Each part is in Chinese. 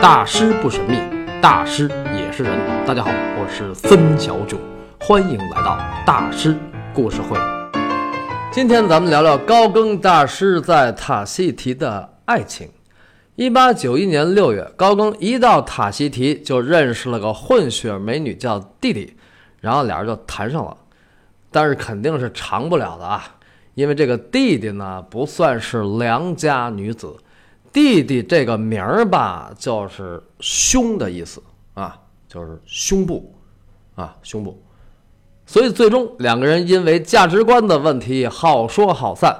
大师不神秘，大师也是人。大家好，我是孙小九，欢迎来到大师故事会。今天咱们聊聊高更大师在塔希提的爱情。一八九一年六月，高更一到塔希提就认识了个混血美女，叫弟弟，然后俩人就谈上了。但是肯定是长不了的啊，因为这个弟弟呢不算是良家女子。弟弟这个名儿吧，就是胸的意思啊，就是胸部啊，胸部。所以最终两个人因为价值观的问题好说好散。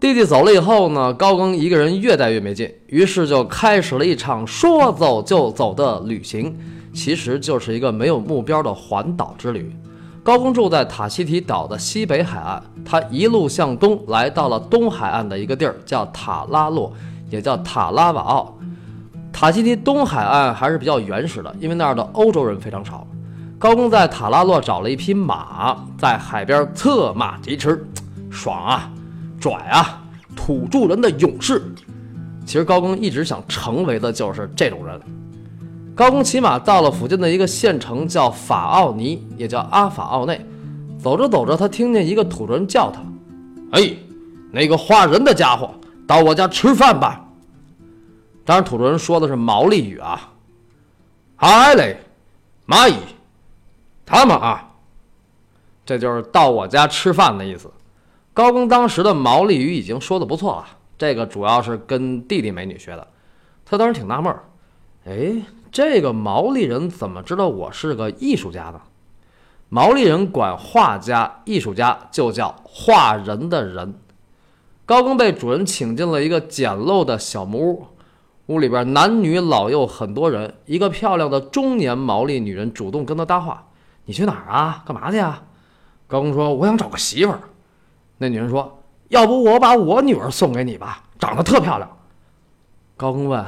弟弟走了以后呢，高更一个人越待越没劲，于是就开始了一场说走就走的旅行，其实就是一个没有目标的环岛之旅。高更住在塔希提岛的西北海岸，他一路向东来到了东海岸的一个地儿，叫塔拉洛。也叫塔拉瓦奥，塔希提东海岸还是比较原始的，因为那儿的欧洲人非常少。高更在塔拉洛找了一匹马，在海边策马疾驰，爽啊，拽啊，土著人的勇士。其实高更一直想成为的就是这种人。高更骑马到了附近的一个县城，叫法奥尼，也叫阿法奥内。走着走着，他听见一个土著人叫他：“哎，那个画人的家伙，到我家吃饭吧。”当然，土著人说的是毛利语啊。嗨嘞，蚂蚁，他们啊，这就是到我家吃饭的意思。高更当时的毛利语已经说的不错了，这个主要是跟弟弟美女学的。他当时挺纳闷儿，哎，这个毛利人怎么知道我是个艺术家呢？毛利人管画家、艺术家就叫画人的人。高更被主人请进了一个简陋的小木屋。屋里边男女老幼很多人，一个漂亮的中年毛利女人主动跟他搭话：“你去哪儿啊？干嘛去啊？”高工说：“我想找个媳妇儿。”那女人说：“要不我把我女儿送给你吧，长得特漂亮。”高工问：“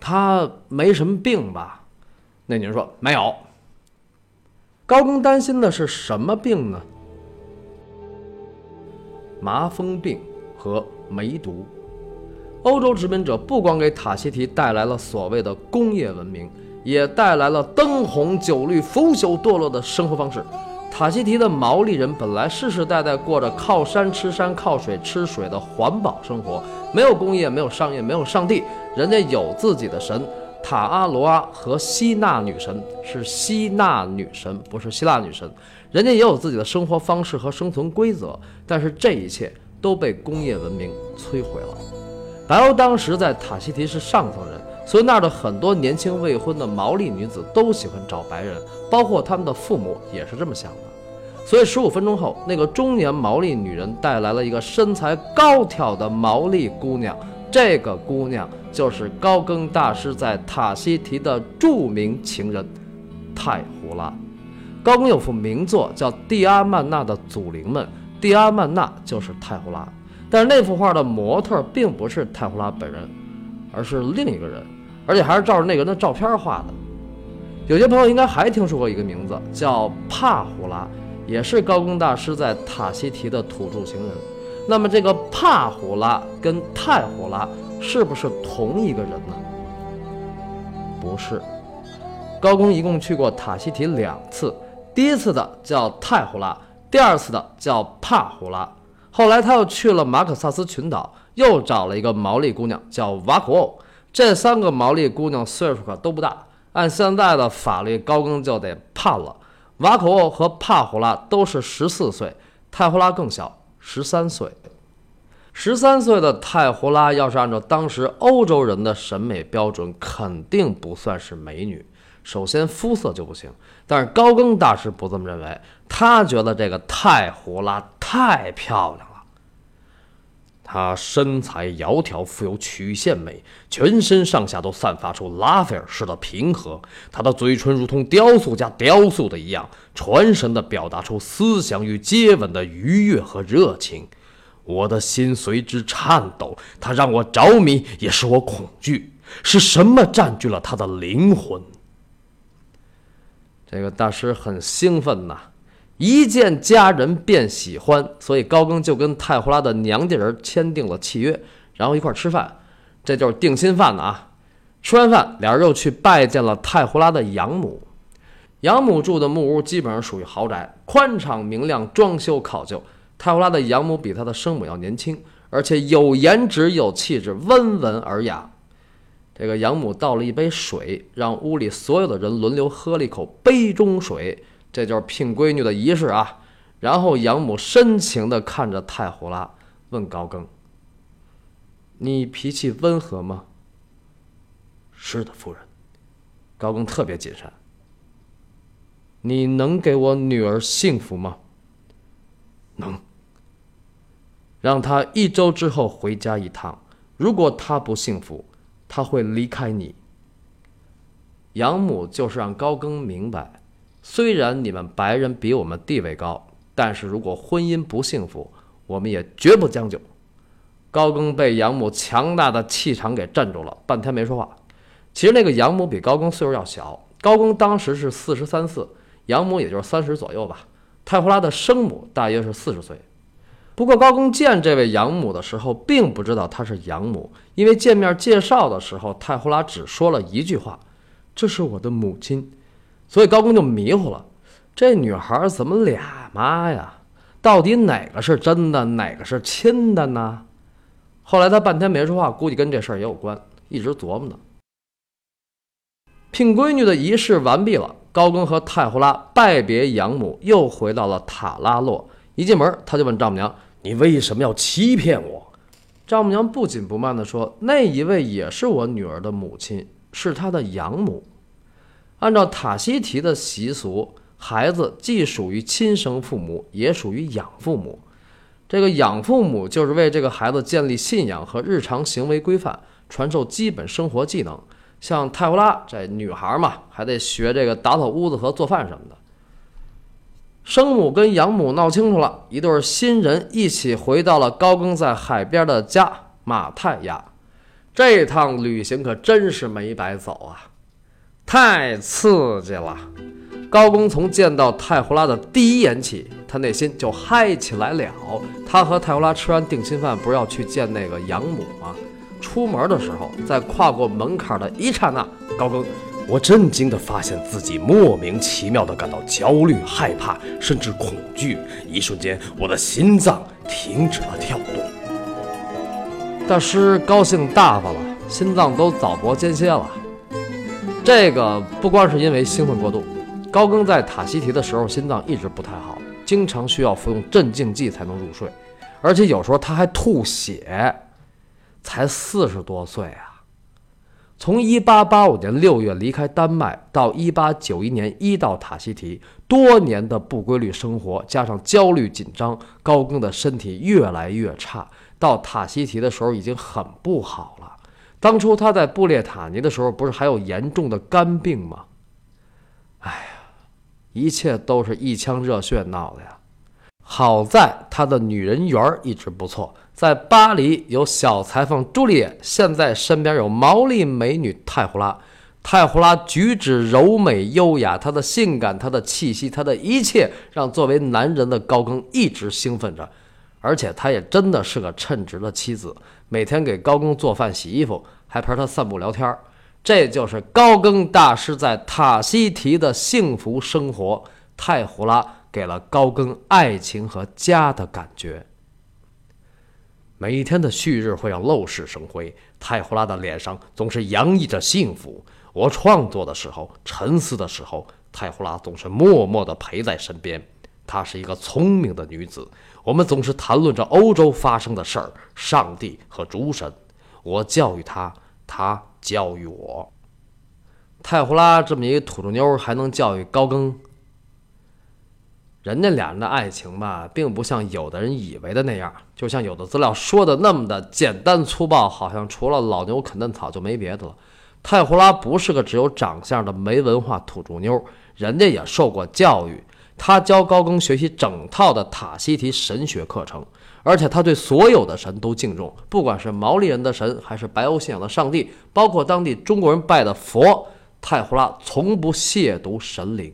她没什么病吧？”那女人说：“没有。”高更担心的是什么病呢？麻风病和梅毒。欧洲殖民者不光给塔希提带来了所谓的工业文明，也带来了灯红酒绿、腐朽堕落的生活方式。塔希提的毛利人本来世世代代过着靠山吃山、靠水吃水的环保生活，没有工业，没有商业，没有上帝，人家有自己的神塔阿罗阿和希纳女神，是希纳女神，不是希腊女神。人家也有自己的生活方式和生存规则，但是这一切都被工业文明摧毁了。白欧当时在塔希提是上层人，所以那儿的很多年轻未婚的毛利女子都喜欢找白人，包括他们的父母也是这么想的。所以十五分钟后，那个中年毛利女人带来了一个身材高挑的毛利姑娘，这个姑娘就是高更大师在塔希提的著名情人泰胡拉。高更有幅名作叫《蒂阿曼娜的祖灵们》，蒂阿曼娜就是泰胡拉。但是那幅画的模特并不是泰胡拉本人，而是另一个人，而且还是照着那个人的照片画的。有些朋友应该还听说过一个名字，叫帕胡拉，也是高更大师在塔希提的土著情人。那么这个帕胡拉跟泰胡拉是不是同一个人呢？不是。高更一共去过塔希提两次，第一次的叫泰胡拉，第二次的叫帕胡拉。后来他又去了马可萨斯群岛，又找了一个毛利姑娘，叫瓦古欧。这三个毛利姑娘岁数可都不大，按现在的法律，高更就得判了。瓦口欧和帕胡拉都是十四岁，泰胡拉更小，十三岁。十三岁的泰胡拉，要是按照当时欧洲人的审美标准，肯定不算是美女。首先肤色就不行，但是高更大师不这么认为，他觉得这个太胡拉太漂亮了。她身材窈窕，富有曲线美，全身上下都散发出拉斐尔式的平和。她的嘴唇如同雕塑家雕塑的一样，传神地表达出思想与接吻的愉悦和热情。我的心随之颤抖。她让我着迷，也使我恐惧。是什么占据了她的灵魂？这个大师很兴奋呐。一见佳人便喜欢，所以高更就跟泰胡拉的娘家人签订了契约，然后一块吃饭，这就是定心饭的啊。吃完饭，俩人又去拜见了太胡拉的养母。养母住的木屋基本上属于豪宅，宽敞明亮，装修考究。太胡拉的养母比他的生母要年轻，而且有颜值有气质，温文尔雅。这个养母倒了一杯水，让屋里所有的人轮流喝了一口杯中水，这就是聘闺女的仪式啊。然后养母深情地看着太胡拉，问高更：“你脾气温和吗？”“是的，夫人。”高更特别谨慎。“你能给我女儿幸福吗？”“能。”“让她一周之后回家一趟。如果她不幸福，他会离开你。”养母就是让高更明白，虽然你们白人比我们地位高。但是如果婚姻不幸福，我们也绝不将就。高更被养母强大的气场给镇住了，半天没说话。其实那个养母比高更岁数要小，高更当时是四十三四，养母也就是三十左右吧。太胡拉的生母大约是四十岁。不过高更见这位养母的时候，并不知道她是养母，因为见面介绍的时候，太胡拉只说了一句话：“这是我的母亲。”所以高更就迷糊了。这女孩怎么俩妈呀？到底哪个是真的，哪个是亲的呢？后来他半天没说话，估计跟这事儿也有关，一直琢磨呢。聘闺女的仪式完毕了，高更和太胡拉拜别养母，又回到了塔拉洛。一进门，他就问丈母娘：“你为什么要欺骗我？”丈母娘不紧不慢地说：“那一位也是我女儿的母亲，是她的养母。按照塔西提的习俗。”孩子既属于亲生父母，也属于养父母。这个养父母就是为这个孩子建立信仰和日常行为规范，传授基本生活技能。像泰胡拉这女孩嘛，还得学这个打扫屋子和做饭什么的。生母跟养母闹清楚了，一对新人一起回到了高更在海边的家马太亚。这趟旅行可真是没白走啊，太刺激了！高更从见到太胡拉的第一眼起，他内心就嗨起来了。他和太胡拉吃完定心饭，不是要去见那个养母吗？出门的时候，在跨过门槛的一刹那，高更，我震惊地发现自己莫名其妙地感到焦虑、害怕，甚至恐惧。一瞬间，我的心脏停止了跳动。大师高兴大发了，心脏都早搏间歇了。这个不光是因为兴奋过度。高更在塔西提的时候，心脏一直不太好，经常需要服用镇静剂才能入睡，而且有时候他还吐血。才四十多岁啊！从1885年6月离开丹麦到1891年一到塔西提，多年的不规律生活加上焦虑紧张，高更的身体越来越差。到塔西提的时候已经很不好了。当初他在布列塔尼的时候，不是还有严重的肝病吗？哎呀！一切都是一腔热血闹的呀！好在他的女人缘一直不错，在巴黎有小裁缝朱丽叶，现在身边有毛利美女泰胡拉。泰胡拉举止柔美优雅，她的性感，她的气息，她的一切，让作为男人的高更一直兴奋着。而且她也真的是个称职的妻子，每天给高更做饭、洗衣服，还陪他散步聊天儿。这就是高更大师在塔西提的幸福生活。太胡拉给了高更爱情和家的感觉。每天的旭日会让陋室生辉，太胡拉的脸上总是洋溢着幸福。我创作的时候，沉思的时候，太胡拉总是默默地陪在身边。她是一个聪明的女子。我们总是谈论着欧洲发生的事儿，上帝和诸神。我教育她，她。教育我，太胡拉这么一个土著妞还能教育高更？人家俩人的爱情吧，并不像有的人以为的那样，就像有的资料说的那么的简单粗暴，好像除了老牛啃嫩草就没别的了。泰胡拉不是个只有长相的没文化土著妞，人家也受过教育，他教高更学习整套的塔西提神学课程。而且他对所有的神都敬重，不管是毛利人的神，还是白欧信仰的上帝，包括当地中国人拜的佛，泰胡拉从不亵渎神灵，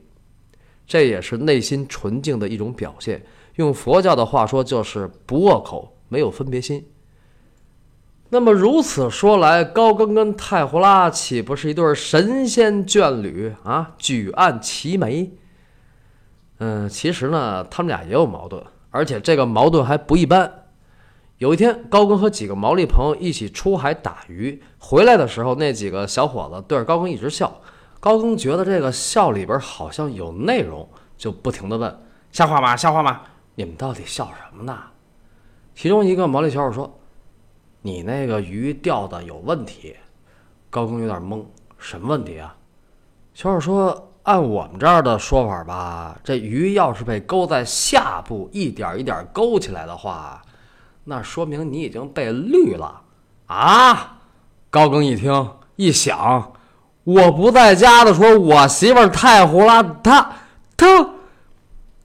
这也是内心纯净的一种表现。用佛教的话说，就是不恶口，没有分别心。那么如此说来，高更跟太胡拉岂不是一对神仙眷侣啊？举案齐眉。嗯，其实呢，他们俩也有矛盾，而且这个矛盾还不一般。有一天，高更和几个毛利朋友一起出海打鱼，回来的时候，那几个小伙子对着高更一直笑。高更觉得这个笑里边好像有内容，就不停地问：“笑话吗？笑话吗？你们到底笑什么呢？”其中一个毛利小伙说：“你那个鱼钓的有问题。”高更有点懵：“什么问题啊？”小伙说：“按我们这儿的说法吧，这鱼要是被勾在下部，一点一点勾起来的话。”那说明你已经被绿了啊！高更一听一想，我不在家的时候，我媳妇儿太胡拉她她。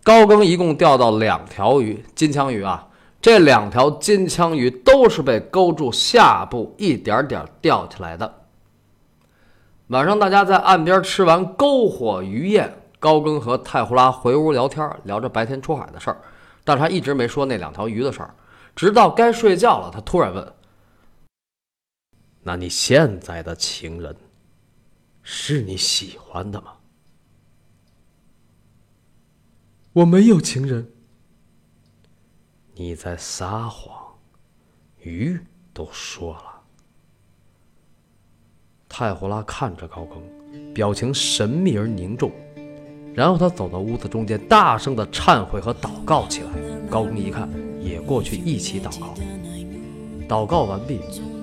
高更一共钓到两条鱼，金枪鱼啊！这两条金枪鱼都是被勾住下部，一点点钓起来的。晚上大家在岸边吃完篝火鱼宴，高更和太胡拉回屋聊天，聊着白天出海的事儿，但是他一直没说那两条鱼的事儿。直到该睡觉了，他突然问：“那你现在的情人是你喜欢的吗？”“我没有情人。”“你在撒谎，鱼都说了。”太胡拉看着高更，表情神秘而凝重，然后他走到屋子中间，大声的忏悔和祷告起来。高更一看。也过去一起祷告。祷告完毕，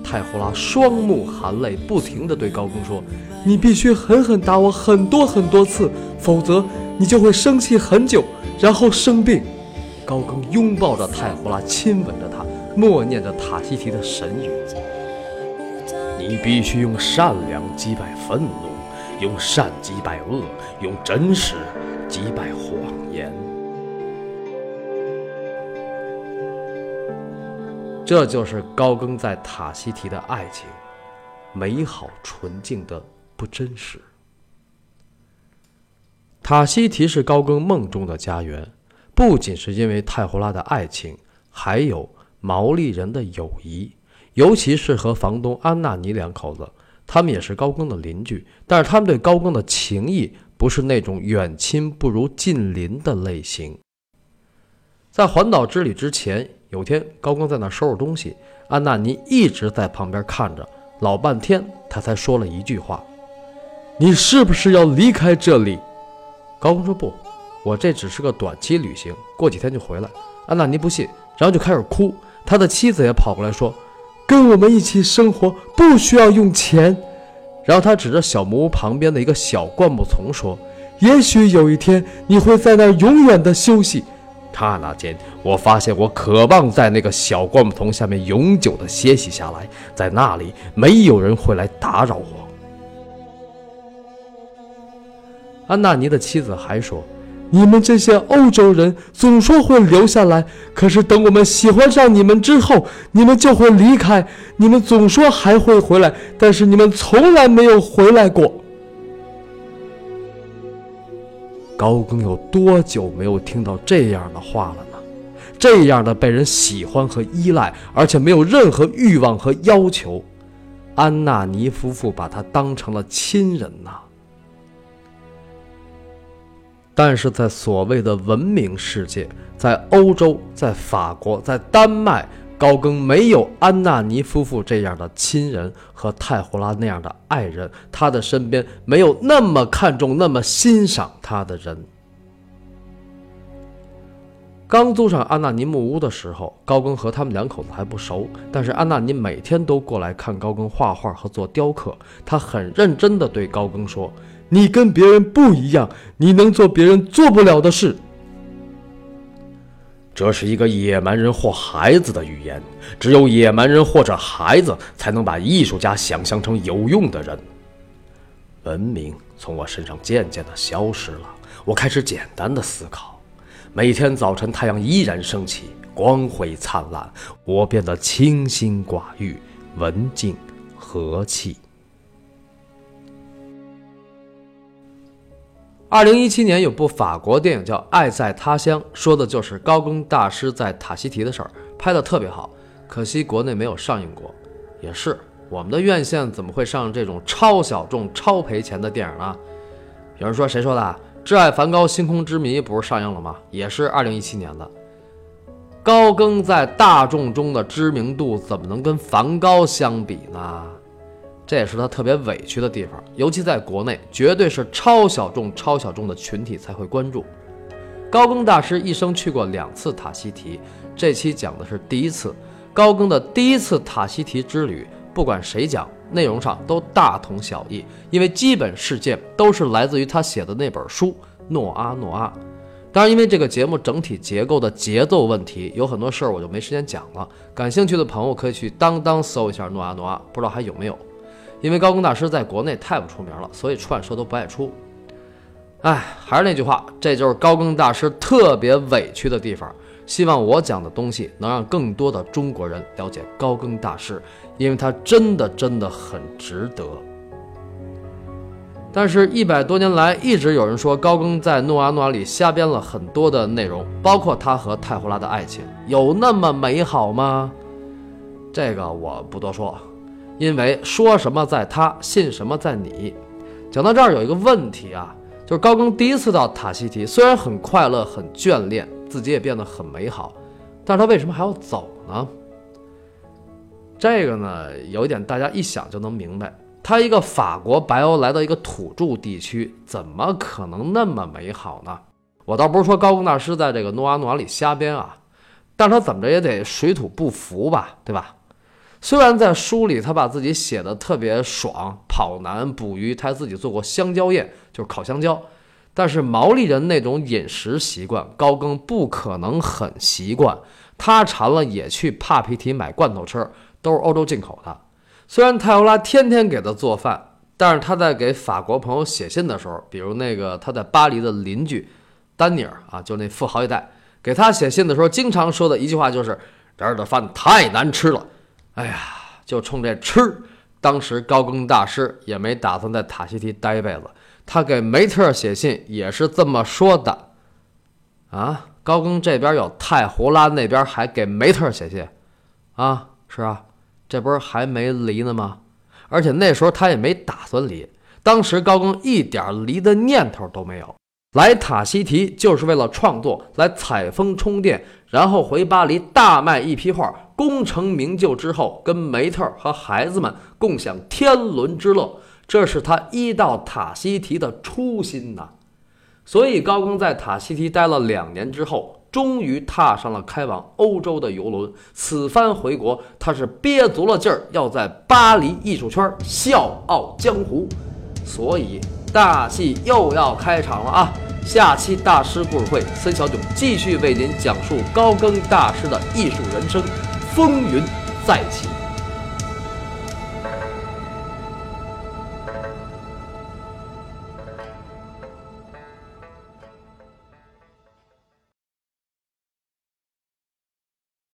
太胡拉双目含泪，不停地对高更说：“你必须狠狠打我很多很多次，否则你就会生气很久，然后生病。”高更拥抱着太胡拉，亲吻着她，默念着塔西提的神语：“你必须用善良击败愤怒，用善击败恶，用真实击败谎言。”这就是高更在塔西提的爱情，美好纯净的不真实。塔西提是高更梦中的家园，不仅是因为泰胡拉的爱情，还有毛利人的友谊，尤其是和房东安纳尼两口子，他们也是高更的邻居，但是他们对高更的情谊不是那种远亲不如近邻的类型。在环岛之旅之前。有天，高更在那收拾东西，安娜妮一直在旁边看着，老半天，他才说了一句话：“你是不是要离开这里？”高更说：“不，我这只是个短期旅行，过几天就回来。”安娜妮不信，然后就开始哭。他的妻子也跑过来说：“跟我们一起生活不需要用钱。”然后他指着小木屋旁边的一个小灌木丛说：“也许有一天你会在那儿永远的休息。”刹那间，我发现我渴望在那个小灌木丛下面永久的歇息下来，在那里没有人会来打扰我。安娜尼的妻子还说：“你们这些欧洲人总说会留下来，可是等我们喜欢上你们之后，你们就会离开。你们总说还会回来，但是你们从来没有回来过。”高更有多久没有听到这样的话了呢？这样的被人喜欢和依赖，而且没有任何欲望和要求，安娜尼夫妇把他当成了亲人呐。但是在所谓的文明世界，在欧洲，在法国，在丹麦。高更没有安娜尼夫妇这样的亲人和泰胡拉那样的爱人，他的身边没有那么看重、那么欣赏他的人。刚租上安娜尼木屋的时候，高更和他们两口子还不熟，但是安娜尼每天都过来看高更画画和做雕刻。他很认真地对高更说：“你跟别人不一样，你能做别人做不了的事。”这是一个野蛮人或孩子的语言，只有野蛮人或者孩子才能把艺术家想象成有用的人。文明从我身上渐渐地消失了，我开始简单的思考。每天早晨，太阳依然升起，光辉灿烂，我变得清心寡欲、文静、和气。二零一七年有部法国电影叫《爱在他乡》，说的就是高更大师在塔希提的事儿，拍的特别好，可惜国内没有上映过。也是，我们的院线怎么会上这种超小众、超赔钱的电影呢？有人说，谁说的？《挚爱梵高：星空之谜》不是上映了吗？也是二零一七年的。高更在大众中的知名度怎么能跟梵高相比呢？这也是他特别委屈的地方。尤其在国内，绝对是超小众、超小众的群体才会关注。高更大师一生去过两次塔希提，这期讲的是第一次。高更的第一次塔希提之旅，不管谁讲。内容上都大同小异，因为基本事件都是来自于他写的那本书《诺阿诺阿》。当然，因为这个节目整体结构的节奏问题，有很多事儿我就没时间讲了。感兴趣的朋友可以去当当搜一下《诺阿诺阿》，不知道还有没有。因为高更大师在国内太不出名了，所以出版社都不爱出。哎，还是那句话，这就是高更大师特别委屈的地方。希望我讲的东西能让更多的中国人了解高更大师，因为他真的真的很值得。但是，一百多年来一直有人说高更在《诺阿诺阿》里瞎编了很多的内容，包括他和泰胡拉的爱情，有那么美好吗？这个我不多说，因为说什么在他，信什么在你。讲到这儿有一个问题啊，就是高更第一次到塔希提，虽然很快乐，很眷恋。自己也变得很美好，但是他为什么还要走呢？这个呢，有一点大家一想就能明白，他一个法国白欧来到一个土著地区，怎么可能那么美好呢？我倒不是说高更大师在这个诺阿诺阿里瞎编啊，但是他怎么着也得水土不服吧，对吧？虽然在书里他把自己写的特别爽，跑男捕鱼，他自己做过香蕉宴，就是烤香蕉。但是毛利人那种饮食习惯，高更不可能很习惯。他馋了也去帕皮提买罐头吃，都是欧洲进口的。虽然泰欧拉天天给他做饭，但是他在给法国朋友写信的时候，比如那个他在巴黎的邻居丹尼尔啊，就那富豪一代，给他写信的时候，经常说的一句话就是：“这儿的饭太难吃了。”哎呀，就冲这吃，当时高更大师也没打算在塔希提待一辈子。他给梅特写信也是这么说的，啊，高更这边有太胡拉，那边还给梅特写信，啊，是啊，这不是还没离呢吗？而且那时候他也没打算离，当时高更一点离的念头都没有，来塔希提就是为了创作，来采风充电，然后回巴黎大卖一批画，功成名就之后，跟梅特和孩子们共享天伦之乐。这是他一到塔希提的初心呐，所以高更在塔希提待了两年之后，终于踏上了开往欧洲的游轮。此番回国，他是憋足了劲儿，要在巴黎艺术圈笑傲江湖。所以大戏又要开场了啊！下期大师故事会，孙小囧继续为您讲述高更大师的艺术人生，风云再起。